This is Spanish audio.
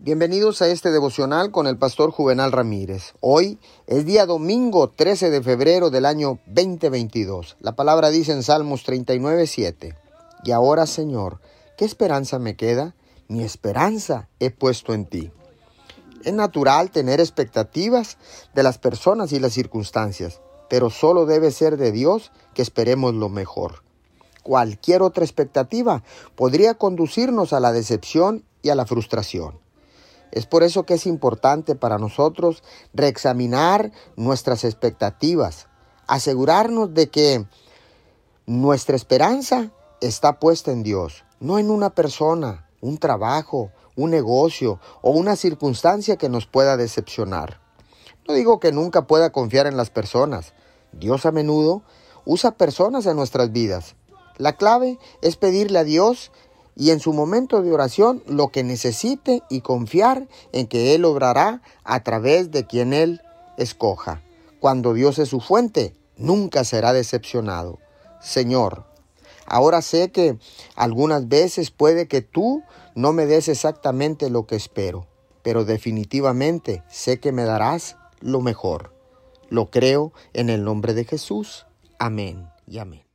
Bienvenidos a este devocional con el pastor Juvenal Ramírez. Hoy es día domingo 13 de febrero del año 2022. La palabra dice en Salmos 39, 7. Y ahora, Señor, ¿qué esperanza me queda? Mi esperanza he puesto en ti. Es natural tener expectativas de las personas y las circunstancias, pero solo debe ser de Dios que esperemos lo mejor. Cualquier otra expectativa podría conducirnos a la decepción y a la frustración. Es por eso que es importante para nosotros reexaminar nuestras expectativas, asegurarnos de que nuestra esperanza está puesta en Dios, no en una persona, un trabajo, un negocio o una circunstancia que nos pueda decepcionar. No digo que nunca pueda confiar en las personas. Dios a menudo usa personas en nuestras vidas. La clave es pedirle a Dios y en su momento de oración lo que necesite y confiar en que Él obrará a través de quien Él escoja. Cuando Dios es su fuente, nunca será decepcionado. Señor, ahora sé que algunas veces puede que tú no me des exactamente lo que espero, pero definitivamente sé que me darás lo mejor. Lo creo en el nombre de Jesús. Amén y amén.